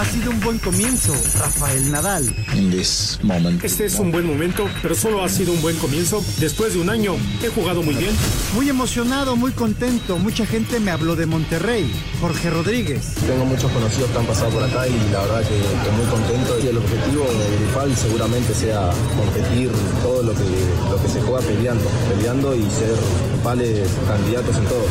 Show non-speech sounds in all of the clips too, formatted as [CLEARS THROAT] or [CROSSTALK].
Ha sido un buen comienzo, Rafael Nadal. In this moment. Este es un buen momento, pero solo ha sido un buen comienzo. Después de un año, he jugado muy bien. Muy emocionado, muy contento. Mucha gente me habló de Monterrey. Jorge Rodríguez. Tengo muchos conocidos que han pasado por acá y la verdad que, que muy contento. Y el objetivo grupal seguramente sea competir todo lo que, lo que se juega peleando, peleando y ser principales candidatos en todo.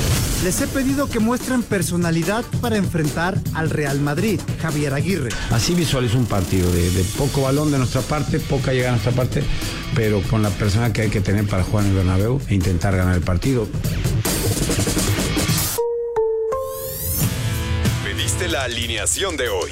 Les he pedido que muestren personalidad para enfrentar al Real Madrid. Javier Aguirre. Así visualizo un partido de, de, poco balón de nuestra parte, poca llegada de nuestra parte, pero con la persona que hay que tener para jugar en el Bernabéu e intentar ganar el partido. Pediste la alineación de hoy.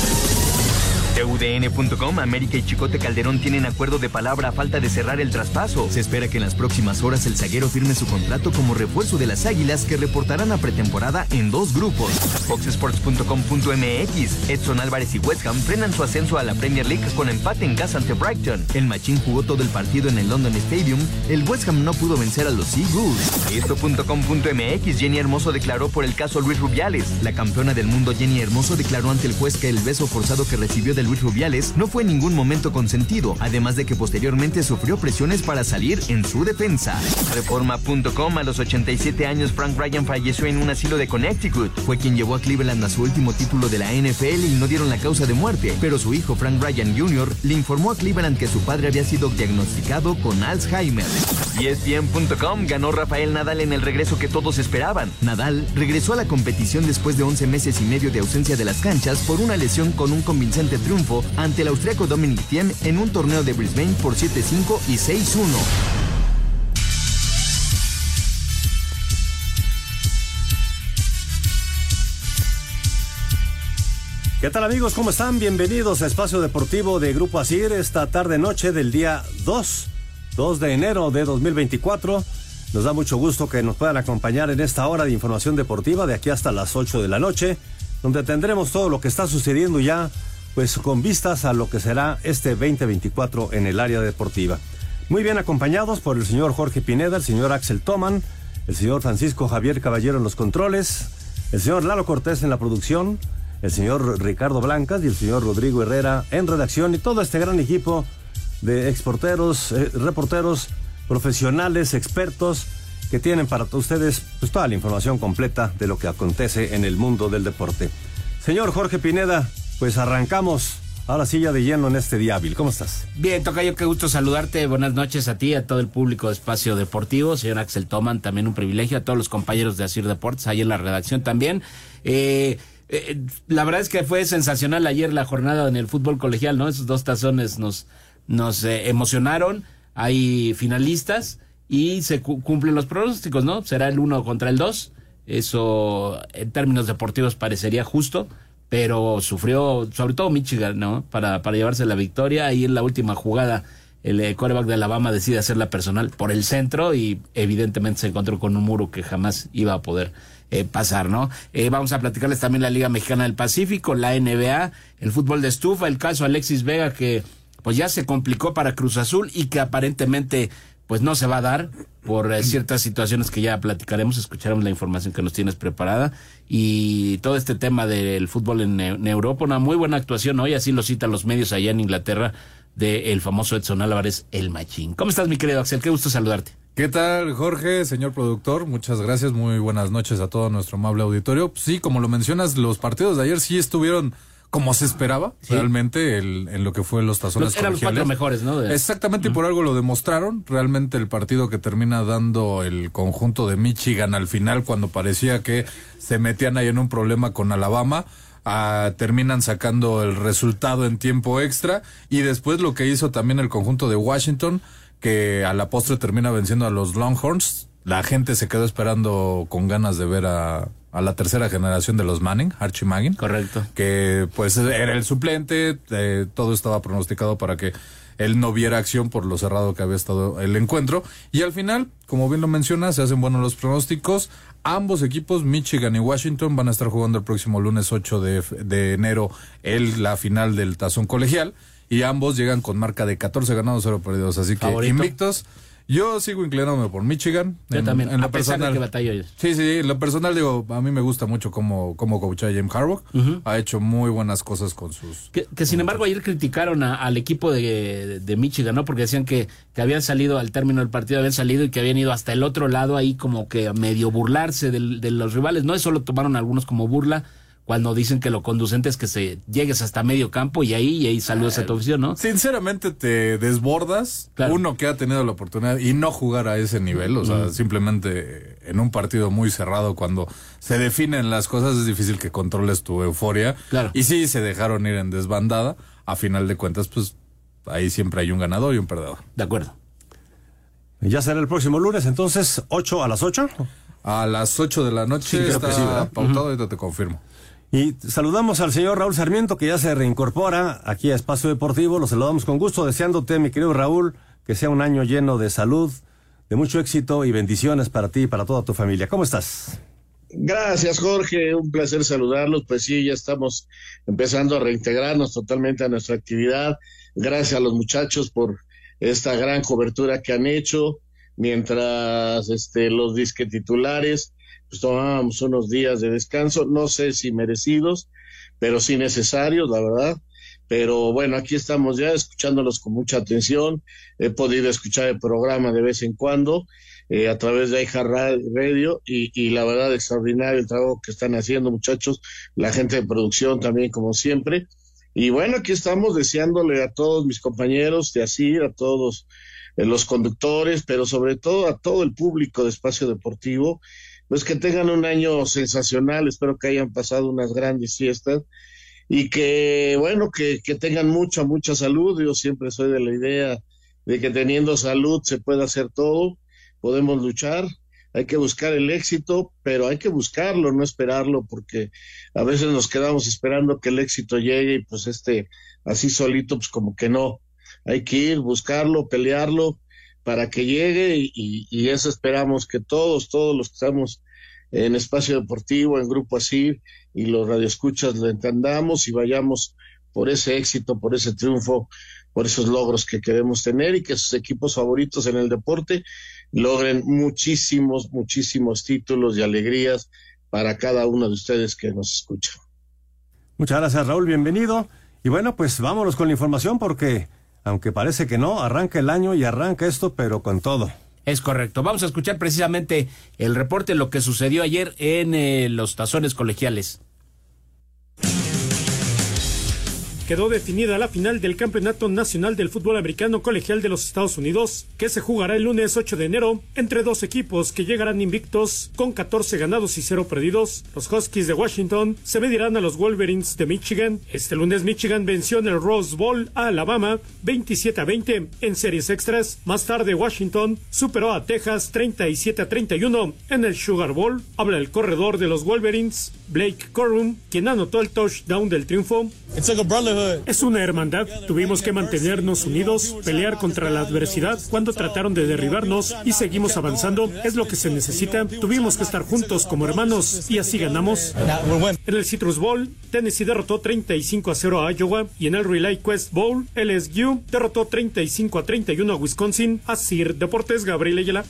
UDN.com, América y Chicote Calderón tienen acuerdo de palabra a falta de cerrar el traspaso. Se espera que en las próximas horas el zaguero firme su contrato como refuerzo de las Águilas que reportarán a pretemporada en dos grupos. Foxsports.com.mx, Edson Álvarez y West Ham frenan su ascenso a la Premier League con empate en casa ante Brighton. El Machín jugó todo el partido en el London Stadium. El West Ham no pudo vencer a los Seagulls. Esto.com.mx, Jenny Hermoso declaró por el caso Luis Rubiales. La campeona del mundo Jenny Hermoso declaró ante el juez que el beso forzado que recibió de No fue en ningún momento consentido, además de que posteriormente sufrió presiones para salir en su defensa. Reforma.com a los 87 años Frank Ryan falleció en un asilo de Connecticut. Fue quien llevó a Cleveland a su último título de la NFL y no dieron la causa de muerte, pero su hijo Frank Ryan Jr. le informó a Cleveland que su padre había sido diagnosticado con Alzheimer. ESPN.com ganó Rafael Nadal en el regreso que todos esperaban. Nadal regresó a la competición después de 11 meses y medio de ausencia de las canchas por una lesión con un convincente triunfo ante el austriaco Dominic en un torneo de Brisbane por 7-5 y 6-1. ¿Qué tal amigos? ¿Cómo están? Bienvenidos a Espacio Deportivo de Grupo Asir esta tarde noche del día 2, 2 de enero de 2024. Nos da mucho gusto que nos puedan acompañar en esta hora de información deportiva de aquí hasta las 8 de la noche, donde tendremos todo lo que está sucediendo ya, pues con vistas a lo que será este 2024 en el área deportiva. Muy bien acompañados por el señor Jorge Pineda, el señor Axel Toman, el señor Francisco Javier Caballero en los controles, el señor Lalo Cortés en la producción, el señor Ricardo Blancas y el señor Rodrigo Herrera en redacción y todo este gran equipo de exporteros, eh, reporteros, profesionales, expertos que tienen para ustedes pues, toda la información completa de lo que acontece en el mundo del deporte. Señor Jorge Pineda, pues arrancamos ahora sí ya de lleno en este día hábil. ¿Cómo estás? Bien, Tocayo, qué gusto saludarte. Buenas noches a ti, a todo el público de Espacio Deportivo. Señor Axel Toman, también un privilegio. A todos los compañeros de Asir Deportes, ahí en la redacción también. Eh, eh, la verdad es que fue sensacional ayer la jornada en el fútbol colegial, ¿no? Esos dos tazones nos, nos eh, emocionaron. Hay finalistas y se cu cumplen los pronósticos, ¿no? Será el uno contra el dos. Eso en términos deportivos parecería justo, pero sufrió, sobre todo Michigan, ¿no? Para, para llevarse la victoria. Ahí en la última jugada, el eh, quarterback de Alabama decide hacerla personal por el centro y evidentemente se encontró con un muro que jamás iba a poder eh, pasar, ¿no? Eh, vamos a platicarles también la Liga Mexicana del Pacífico, la NBA, el fútbol de estufa, el caso Alexis Vega que pues ya se complicó para Cruz Azul y que aparentemente pues no se va a dar por eh, ciertas situaciones que ya platicaremos, escucharemos la información que nos tienes preparada y todo este tema del fútbol en, en Europa, una muy buena actuación hoy, así lo citan los medios allá en Inglaterra del famoso Edson Álvarez, el machín. ¿Cómo estás, mi querido Axel? Qué gusto saludarte. ¿Qué tal, Jorge, señor productor? Muchas gracias, muy buenas noches a todo nuestro amable auditorio. Sí, como lo mencionas, los partidos de ayer sí estuvieron como se esperaba realmente el, en lo que fue los tazones los, eran los cuatro mejores, ¿no? Exactamente, y por algo lo demostraron. Realmente el partido que termina dando el conjunto de Michigan al final, cuando parecía que se metían ahí en un problema con Alabama, ah, terminan sacando el resultado en tiempo extra. Y después lo que hizo también el conjunto de Washington, que a la postre termina venciendo a los Longhorns. La gente se quedó esperando con ganas de ver a, a la tercera generación de los Manning, Archie Manning. Correcto. Que pues era el suplente, eh, todo estaba pronosticado para que él no viera acción por lo cerrado que había estado el encuentro. Y al final, como bien lo menciona, se hacen buenos los pronósticos. Ambos equipos, Michigan y Washington, van a estar jugando el próximo lunes 8 de, de enero el, la final del tazón colegial. Y ambos llegan con marca de 14 ganados, 0 perdidos. Así que invictos. Yo sigo inclinándome por Michigan. Yo también, en a pesar de que batalla Sí, sí, en lo personal digo, a mí me gusta mucho cómo, cómo coacha James Harbaugh. Ha hecho muy buenas cosas con sus... Que, sin embargo ayer criticaron al equipo de, de, Michigan, ¿no? Porque decían que, que habían salido al término del partido, habían salido y que habían ido hasta el otro lado ahí como que a medio burlarse de, de los rivales. No, eso lo tomaron algunos como burla cuando dicen que lo conducente es que se llegues hasta medio campo y ahí y ahí salió esa tu ¿no? Sinceramente te desbordas, uno que ha tenido la oportunidad y no jugar a ese nivel, o sea, simplemente en un partido muy cerrado cuando se definen las cosas es difícil que controles tu euforia. Claro. Y sí se dejaron ir en desbandada, a final de cuentas pues ahí siempre hay un ganador y un perdedor. De acuerdo. Ya será el próximo lunes, entonces, 8 a las 8. A las 8 de la noche está pautado, ahorita te confirmo. Y saludamos al señor Raúl Sarmiento, que ya se reincorpora aquí a Espacio Deportivo. Lo saludamos con gusto, deseándote, mi querido Raúl, que sea un año lleno de salud, de mucho éxito y bendiciones para ti y para toda tu familia. ¿Cómo estás? Gracias, Jorge. Un placer saludarlos. Pues sí, ya estamos empezando a reintegrarnos totalmente a nuestra actividad. Gracias a los muchachos por esta gran cobertura que han hecho, mientras este, los disque titulares pues tomábamos unos días de descanso, no sé si merecidos, pero sí necesarios, la verdad. Pero bueno, aquí estamos ya escuchándolos con mucha atención. He podido escuchar el programa de vez en cuando eh, a través de iHeart Radio y, y la verdad extraordinario el trabajo que están haciendo muchachos, la gente de producción también como siempre. Y bueno, aquí estamos deseándole a todos mis compañeros de ASIR, a todos eh, los conductores, pero sobre todo a todo el público de Espacio Deportivo, pues que tengan un año sensacional, espero que hayan pasado unas grandes fiestas y que, bueno, que, que tengan mucha, mucha salud. Yo siempre soy de la idea de que teniendo salud se puede hacer todo, podemos luchar, hay que buscar el éxito, pero hay que buscarlo, no esperarlo, porque a veces nos quedamos esperando que el éxito llegue y pues este, así solito, pues como que no. Hay que ir, buscarlo, pelearlo para que llegue y, eso esperamos que todos, todos los que estamos en espacio deportivo, en grupo así y los radioescuchas lo entendamos y vayamos por ese éxito, por ese triunfo, por esos logros que queremos tener y que sus equipos favoritos en el deporte logren muchísimos, muchísimos títulos y alegrías para cada uno de ustedes que nos escuchan. Muchas gracias Raúl, bienvenido. Y bueno, pues vámonos con la información porque aunque parece que no, arranca el año y arranca esto, pero con todo. Es correcto. Vamos a escuchar precisamente el reporte de lo que sucedió ayer en eh, los tazones colegiales. Quedó definida la final del Campeonato Nacional del Fútbol Americano Colegial de los Estados Unidos, que se jugará el lunes 8 de enero entre dos equipos que llegarán invictos con 14 ganados y 0 perdidos. Los Huskies de Washington se medirán a los Wolverines de Michigan. Este lunes Michigan venció en el Rose Bowl a Alabama 27 a 20 en series extras. Más tarde Washington superó a Texas 37 a 31 en el Sugar Bowl. Habla el corredor de los Wolverines, Blake Corum, quien anotó el touchdown del triunfo. Es una hermandad. Tuvimos que mantenernos unidos, pelear contra la adversidad cuando trataron de derribarnos y seguimos avanzando. Es lo que se necesita. Tuvimos que estar juntos como hermanos y así ganamos. En el Citrus Bowl, Tennessee derrotó 35 a 0 a Iowa y en el Relay Quest Bowl, LSU derrotó 35 a 31 a Wisconsin. A Deportes, Gabriel Ayala.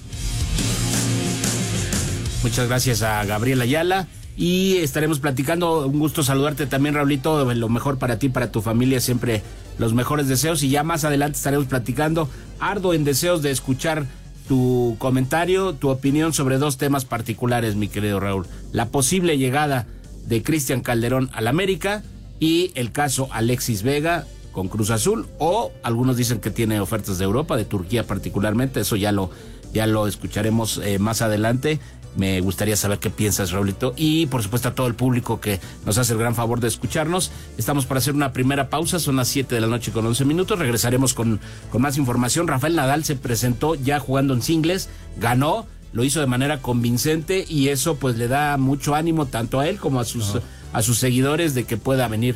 Muchas gracias a Gabriel Ayala y estaremos platicando. Un gusto saludarte también, Raulito. Lo mejor para ti, para tu familia, siempre los mejores deseos. Y ya más adelante estaremos platicando. Ardo en deseos de escuchar tu comentario, tu opinión sobre dos temas particulares, mi querido Raúl. La posible llegada de Cristian Calderón al América y el caso Alexis Vega con Cruz Azul o algunos dicen que tiene ofertas de Europa, de Turquía particularmente, eso ya lo ya lo escucharemos eh, más adelante. Me gustaría saber qué piensas, Raulito. Y por supuesto a todo el público que nos hace el gran favor de escucharnos. Estamos para hacer una primera pausa, son las 7 de la noche con 11 minutos. Regresaremos con, con más información. Rafael Nadal se presentó ya jugando en singles, ganó, lo hizo de manera convincente y eso pues le da mucho ánimo tanto a él como a sus, a sus seguidores de que pueda venir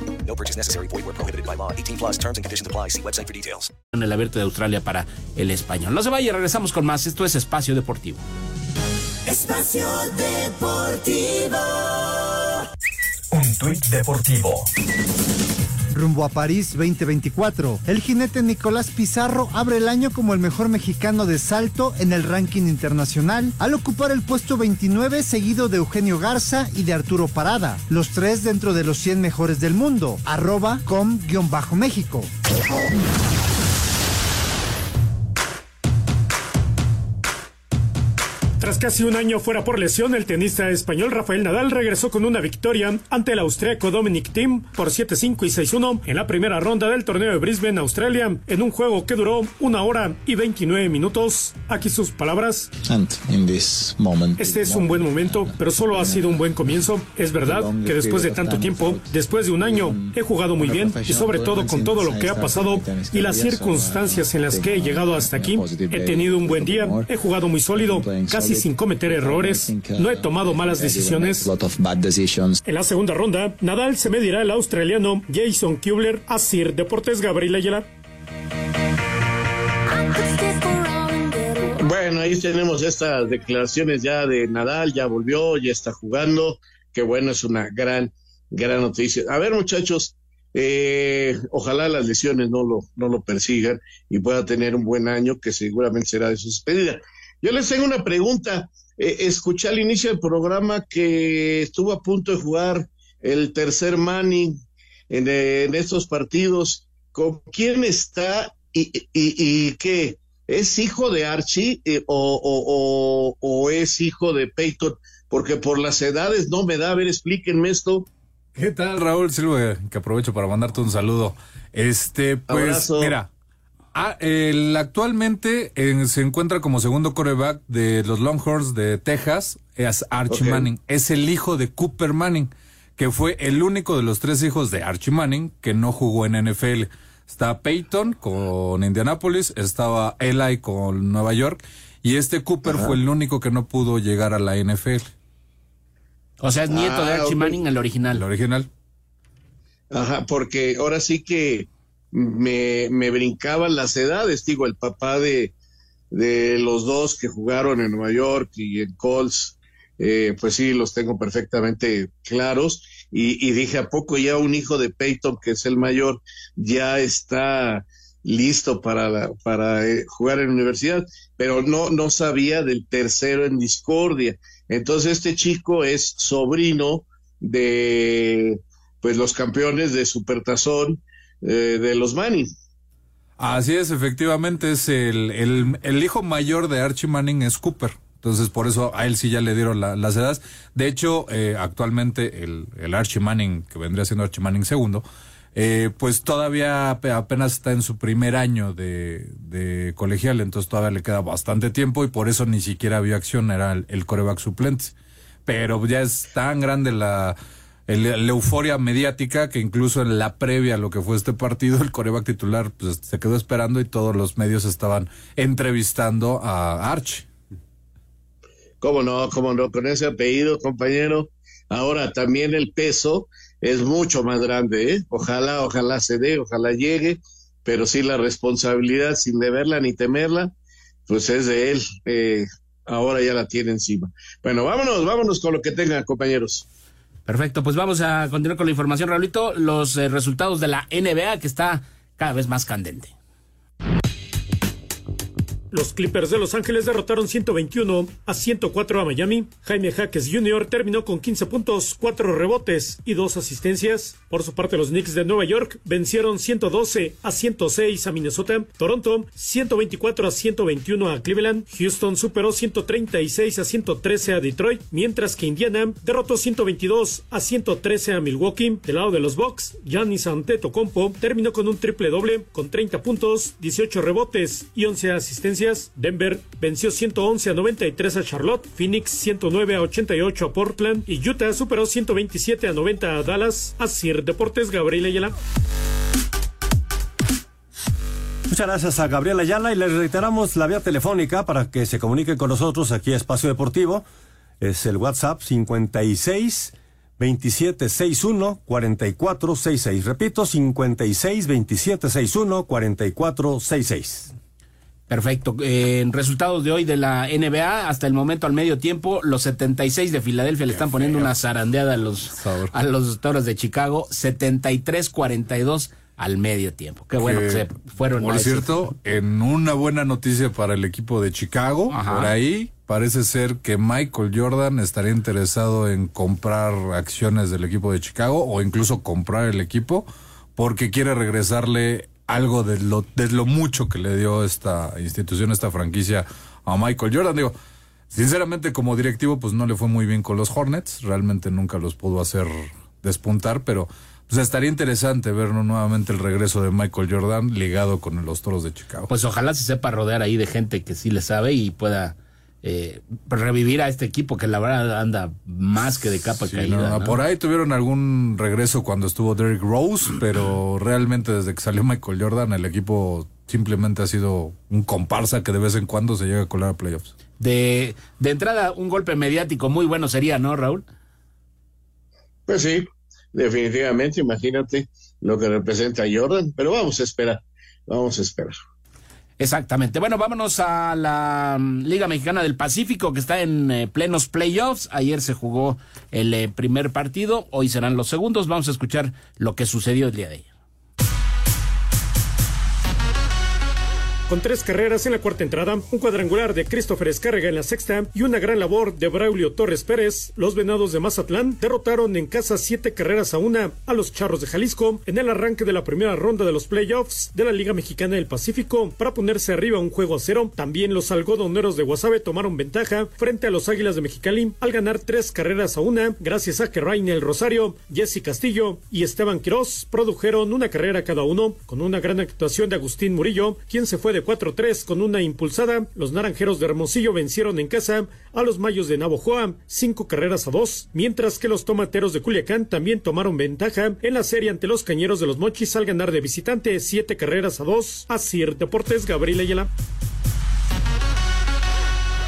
No purchase necessary. Void where prohibited by law. 18 plus terms and conditions apply. See website for details. En el abierto de Australia para el español. No se vaya, regresamos con más. Esto es Espacio Deportivo. Espacio Deportivo. Un tuit deportivo. Rumbo a París 2024, el jinete Nicolás Pizarro abre el año como el mejor mexicano de salto en el ranking internacional, al ocupar el puesto 29 seguido de Eugenio Garza y de Arturo Parada, los tres dentro de los 100 mejores del mundo, arroba com-méxico. Tras casi un año fuera por lesión, el tenista español Rafael Nadal regresó con una victoria ante el austriaco Dominic Thiem por 7-5 y 6-1 en la primera ronda del torneo de Brisbane, Australia, en un juego que duró una hora y 29 minutos. Aquí sus palabras. Este es un buen momento, pero solo ha sido un buen comienzo. Es verdad que después de tanto tiempo, después de un año, he jugado muy bien y sobre todo con todo lo que ha pasado y las circunstancias en las que he llegado hasta aquí, he tenido un buen día, he jugado muy sólido, casi sin cometer errores. No he tomado malas decisiones. En la segunda ronda, Nadal se medirá al australiano Jason Kubler a Sir Deportes Gabriel Ayala. Bueno, ahí tenemos estas declaraciones ya de Nadal, ya volvió, ya está jugando. Qué bueno, es una gran, gran noticia. A ver, muchachos, eh, ojalá las lesiones no lo, no lo persigan y pueda tener un buen año que seguramente será de su despedida. Yo les tengo una pregunta. Eh, escuché al inicio del programa que estuvo a punto de jugar el tercer Manning en, en estos partidos. ¿Con quién está y, y, y qué? ¿Es hijo de Archie eh, o, o, o, o, es hijo de Peyton? Porque por las edades no me da. A ver, explíquenme esto. ¿Qué tal, Raúl Silva? Que aprovecho para mandarte un saludo. Este, pues, Abrazo. mira, Ah, el, actualmente eh, se encuentra como segundo coreback de los Longhorns de Texas, es Archie. Manning. Es el hijo de Cooper Manning, que fue el único de los tres hijos de Archie Manning que no jugó en NFL. Está Peyton con Indianapolis, estaba Eli con Nueva York, y este Cooper Ajá. fue el único que no pudo llegar a la NFL. O sea, es nieto Ah, de Archie ok. Manning, el original. El original. Ajá, porque ahora sí que me, me brincaban las edades, digo, el papá de, de los dos que jugaron en Nueva York y en Colts, eh, pues sí, los tengo perfectamente claros. Y, y dije, ¿a poco ya un hijo de Peyton, que es el mayor, ya está listo para, la- para eh, jugar en universidad? Pero no, no sabía del tercero en discordia. Entonces este chico es sobrino de pues los campeones de Supertazón eh, de los Manning. Así es, efectivamente, es el, el, hijo mayor de Archie Manning es Cooper. Entonces, por eso a él sí ya le dieron la- las edades. De hecho, eh, actualmente el, el Archie Manning, que vendría siendo Archie Manning segundo, eh, pues todavía ape- apenas está en su primer año de, de colegial, entonces todavía le queda bastante tiempo y por eso ni siquiera vio acción, era el, el coreback suplente. Pero ya es tan grande la, el- la euforia mediática que incluso en la previa a lo que fue este partido, el coreback titular pues, se quedó esperando y todos los medios estaban entrevistando a Archie. ¿Cómo no? ¿Cómo no? Con ese apellido, compañero. Ahora también el peso es mucho más grande, ¿eh? Ojalá, ojalá se dé, ojalá llegue, pero sí la responsabilidad, sin deberla ni temerla, pues es de él. Eh, ahora ya la tiene encima. Bueno, vámonos, vámonos con lo que tengan, compañeros. Perfecto, pues vamos a continuar con la información, Raulito. Los eh, resultados de la NBA que está cada vez más candente. Los Clippers de Los Ángeles derrotaron 121 a 104 a Miami. Jaime Jaques Jr. terminó con 15 puntos, 4 rebotes y 2 asistencias. Por su parte, los Knicks de Nueva York vencieron 112 a 106 a Minnesota. Toronto 124 a 121 a Cleveland. Houston superó 136 a 113 a Detroit, mientras que Indiana derrotó 122 a 113 a Milwaukee. Del lado de los Bucks, Giannis Antetokounmpo terminó con un triple doble con 30 puntos, 18 rebotes y 11 asistencias. Denver venció 111 a 93 a Charlotte, Phoenix 109 a 88 a Portland y Utah superó 127 a 90 a Dallas. Así Deportes, Gabriel Ayala. Muchas gracias a Gabriel Ayala y les reiteramos la vía telefónica para que se comuniquen con nosotros aquí a Espacio Deportivo. Es el WhatsApp 56 27 61 44 66. Repito, 56 27 61 44 66. Perfecto. Eh, en resultados de hoy de la NBA, hasta el momento al medio tiempo, los 76 de Filadelfia le están poniendo una zarandeada a los, a los toros de Chicago. 73-42 al medio tiempo. Qué bueno que, se fueron. Por cierto, en una buena noticia para el equipo de Chicago, por ahí parece ser que Michael Jordan estaría interesado en comprar acciones del equipo de Chicago o incluso comprar el equipo porque quiere regresarle algo de lo, de lo mucho que le dio esta institución, esta franquicia a Michael Jordan. Digo, sinceramente como directivo pues no le fue muy bien con los Hornets, realmente nunca los pudo hacer despuntar, pero pues estaría interesante ver nuevamente el regreso de Michael Jordan ligado con los Toros de Chicago. Pues ojalá se sepa rodear ahí de gente que sí le sabe y pueda eh, revivir a este equipo que la verdad anda más que de capa caída. Por ahí tuvieron algún regreso cuando estuvo Derrick Rose, [CLEARS THROAT] pero realmente desde que salió Michael Jordan el equipo simplemente ha sido un comparsa que de vez en cuando se llega a colar a playoffs. De, de entrada, un golpe mediático muy bueno sería, ¿no, Raúl? Pues sí, definitivamente, imagínate lo que representa Jordan, pero vamos a esperar, vamos a esperar. Exactamente. Bueno, vámonos a la mm, Liga Mexicana del Pacífico que está en eh, plenos playoffs. Ayer se jugó el eh, primer partido, hoy serán los segundos. Vamos a escuchar lo que sucedió el día de ayer. Con tres carreras en la cuarta entrada, un cuadrangular de Christopher Escárrega en la sexta y una gran labor de Braulio Torres Pérez, los Venados de Mazatlán derrotaron en casa siete carreras a una a los Charros de Jalisco en el arranque de la primera ronda de los playoffs de la Liga Mexicana del Pacífico para ponerse arriba un juego a cero. También los algodoneros de Guasave tomaron ventaja frente a los Águilas de Mexicali al ganar tres carreras a una gracias a que Rainel Rosario, Jesse Castillo y Esteban Quiroz produjeron una carrera cada uno con una gran actuación de Agustín Murillo, quien se fue de 4-3 con una impulsada. Los naranjeros de Hermosillo vencieron en casa a los mayos de Navojoa, cinco carreras a dos, mientras que los tomateros de Culiacán también tomaron ventaja en la serie ante los cañeros de los Mochis al ganar de visitante siete carreras a dos. Así Deportes, Gabriel Ayala.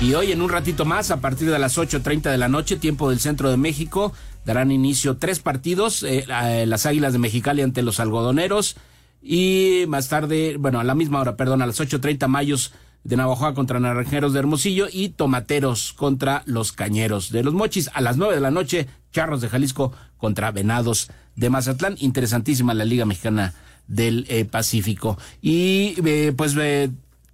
Y hoy en un ratito más, a partir de las 8.30 de la noche, tiempo del centro de México, darán inicio tres partidos, eh, las Águilas de Mexicali ante los algodoneros, y más tarde, bueno, a la misma hora, perdón, a las 8.30 mayos de Navajoa contra Naranjeros de Hermosillo y Tomateros contra los Cañeros de los Mochis. A las 9 de la noche, Charros de Jalisco contra Venados de Mazatlán. Interesantísima la Liga Mexicana del eh, Pacífico. Y eh, pues eh,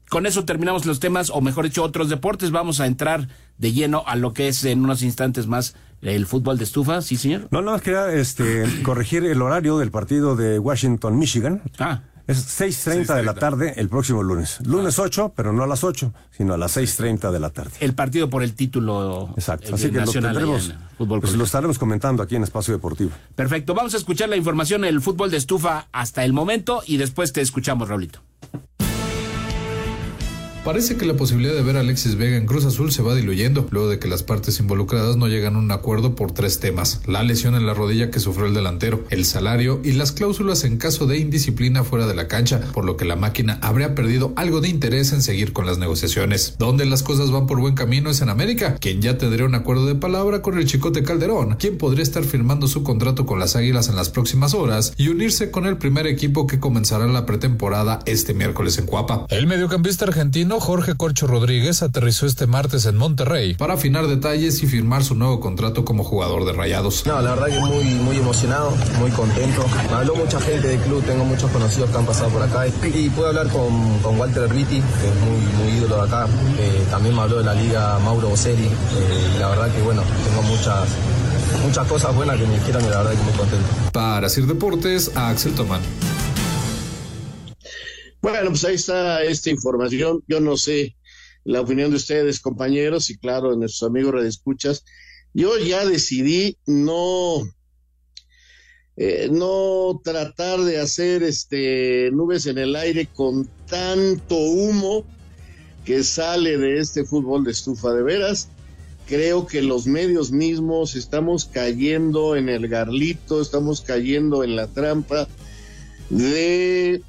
con eso terminamos los temas, o mejor dicho, otros deportes. Vamos a entrar de lleno a lo que es en unos instantes más el fútbol de estufa, sí, señor. No, no, quería este, [CLEARS THROAT] corregir el horario del partido de Washington, Michigan. Ah. Es 6.30 de la tarde el próximo lunes. Lunes 8, pero no a las 8, sino a las 6.30 de la tarde. El partido por el título Exacto. Así que lo tendremos, pues lo estaremos comentando aquí en Espacio Deportivo. Perfecto. Vamos a escuchar la información del fútbol de estufa hasta el momento y después te escuchamos, Raulito. Parece que la posibilidad de ver a Alexis Vega en Cruz Azul se va diluyendo, luego de que las partes involucradas no llegan a un acuerdo por tres temas, la lesión en la rodilla que sufrió el delantero, el salario y las cláusulas en caso de indisciplina fuera de la cancha, por lo que la máquina habría perdido algo de interés en seguir con las negociaciones. Donde las cosas van por buen camino es en América, quien ya tendría un acuerdo de palabra con el Chicote Calderón, quien podría estar firmando su contrato con las Águilas en las próximas horas y unirse con el primer equipo que comenzará la pretemporada este miércoles en Cuapa. El mediocampista argentino Jorge Corcho Rodríguez aterrizó este martes en Monterrey para afinar detalles y firmar su nuevo contrato como jugador de Rayados. No, la verdad que muy, muy emocionado, muy contento. Me habló mucha gente del club, tengo muchos conocidos que han pasado por acá y, pude hablar con, con Walter Erviti, que es muy, muy ídolo de acá. Eh, también me habló de la liga Mauro Boselli eh, la verdad que bueno, tengo muchas muchas cosas buenas que me dijeron y la verdad que muy contento. Para Sir Deportes, a Axel Tomán. Bueno, pues ahí está esta información. Yo no sé la opinión de ustedes, compañeros, y claro, de nuestros amigos redescuchas. Yo ya decidí no, eh, no tratar de hacer este nubes en el aire con tanto humo que sale de este fútbol de estufa de veras. Creo que los medios mismos estamos cayendo en el garlito, estamos cayendo en la trampa de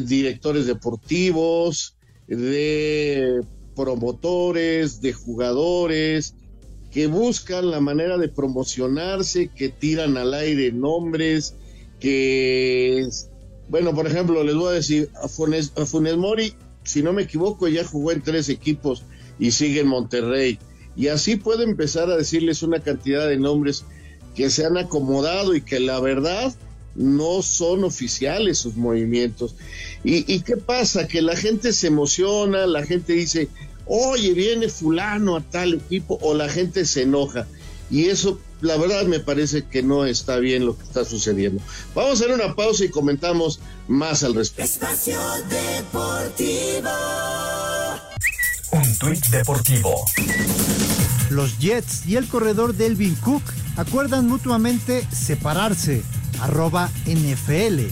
directores deportivos, de promotores, de jugadores, que buscan la manera de promocionarse, que tiran al aire nombres, que, bueno, por ejemplo, les voy a decir, a Funes, a Funes Mori, si no me equivoco, ya jugó en tres equipos y sigue en Monterrey. Y así puedo empezar a decirles una cantidad de nombres que se han acomodado y que la verdad no son oficiales sus movimientos. ¿Y, qué pasa? Que la gente se emociona, la gente dice, oye, viene fulano a tal equipo, o la gente se enoja. Y eso, la verdad, me parece que no está bien lo que está sucediendo. Vamos a hacer una pausa y comentamos más al respecto. Espacio Deportivo. Un tuit deportivo. Los Jets y el corredor Delvin Cook acuerdan mutuamente separarse arroba NFL.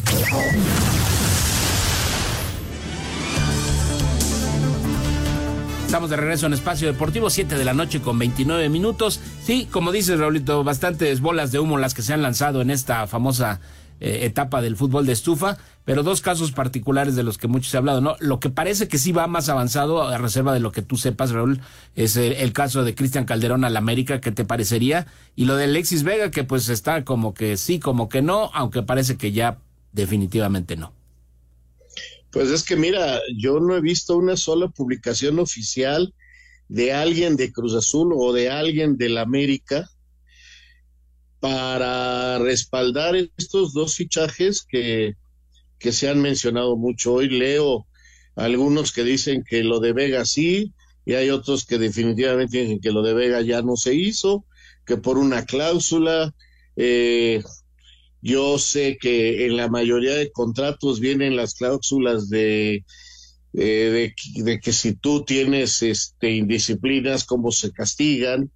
Estamos de regreso en Espacio Deportivo, 7 de la noche con 29 minutos. Sí, como dices, Raulito, bastantes bolas de humo las que se han lanzado en esta famosa eh, etapa del fútbol de estufa, pero dos casos particulares de los que mucho se ha hablado, ¿no? Lo que parece que sí va más avanzado, a reserva de lo que tú sepas, Raúl, es el, caso de Cristian Calderón al América, ¿qué te parecería? Y lo de Alexis Vega, que pues está como que sí, como que no, aunque parece que ya definitivamente no. Pues es que mira, yo no he visto una sola publicación oficial de alguien de Cruz Azul o de alguien del América para respaldar estos dos fichajes que, que se han mencionado mucho. Hoy leo algunos que dicen que lo de Vega sí, y hay otros que definitivamente dicen que lo de Vega ya no se hizo, que por una cláusula. Eh, yo sé que en la mayoría de contratos vienen las cláusulas de, eh, de, de, que si tú tienes este, indisciplinas, cómo se castigan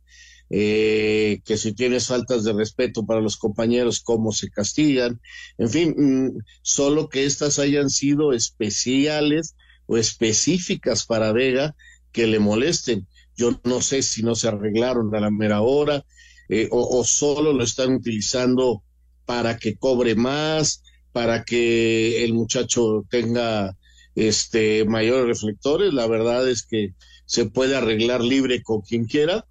eh, que si tienes faltas de respeto para los compañeros, cómo se castigan, en fin, mm, solo que estas hayan sido especiales o específicas para Vega que le molesten. Yo no sé si no se arreglaron a la mera hora eh, o, o solo lo están utilizando para que cobre más, para que el muchacho tenga este mayores reflectores. La verdad es que se puede arreglar libre con quien quiera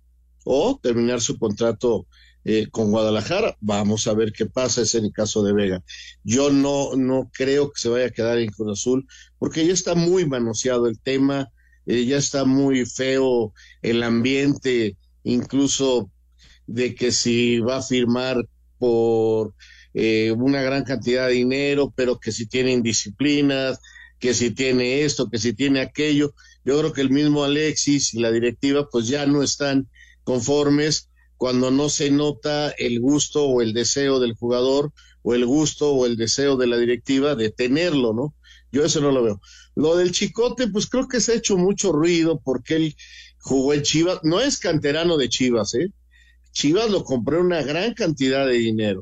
o terminar su contrato eh, con Guadalajara. Vamos a ver qué pasa, es en el caso de Vega. Yo no, no creo que se vaya a quedar en Cruz Azul, porque ya está muy manoseado el tema, eh, ya está muy feo el ambiente, incluso de que si va a firmar por eh, una gran cantidad de dinero, pero que si tiene indisciplinas, que si tiene esto, que si tiene aquello. Yo creo que el mismo Alexis y la directiva pues ya no están conformes cuando no se nota el gusto o el deseo del jugador o el gusto o el deseo de la directiva de tenerlo, ¿no? Yo eso no lo veo. Lo del Chicote, pues creo que se ha hecho mucho ruido porque él jugó en Chivas, no es canterano de Chivas, ¿eh? Chivas lo compró una gran cantidad de dinero,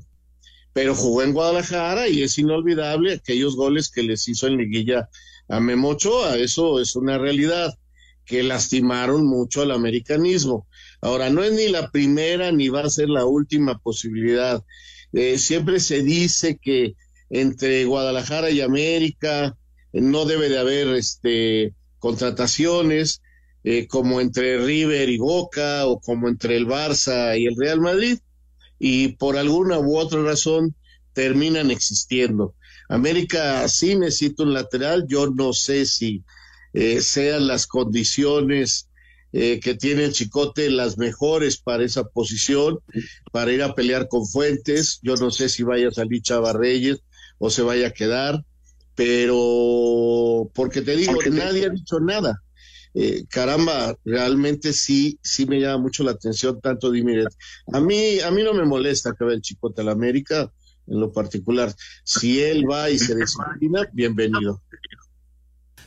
pero jugó en Guadalajara y es inolvidable aquellos goles que les hizo en liguilla a Memochoa, eso es una realidad, que lastimaron mucho al americanismo. Ahora, no es ni la primera ni va a ser la última posibilidad. Eh, siempre se dice que entre Guadalajara y América no debe de haber este, contrataciones, eh, como entre River y Boca o como entre el Barça y el Real Madrid, y por alguna u otra razón terminan existiendo. América sí necesita un lateral, yo no sé si eh, sean las condiciones eh, que tiene el Chicote las mejores para esa posición, para ir a pelear con Fuentes. Yo no sé si vaya a salir Chava Reyes o se vaya a quedar, pero porque te digo, nadie ha dicho nada. Eh, caramba, realmente sí, sí me llama mucho la atención tanto Dimiret. A mí, a mí no me molesta que vea el Chicote a la América, en lo particular. Si él va y se disciplina, bienvenido.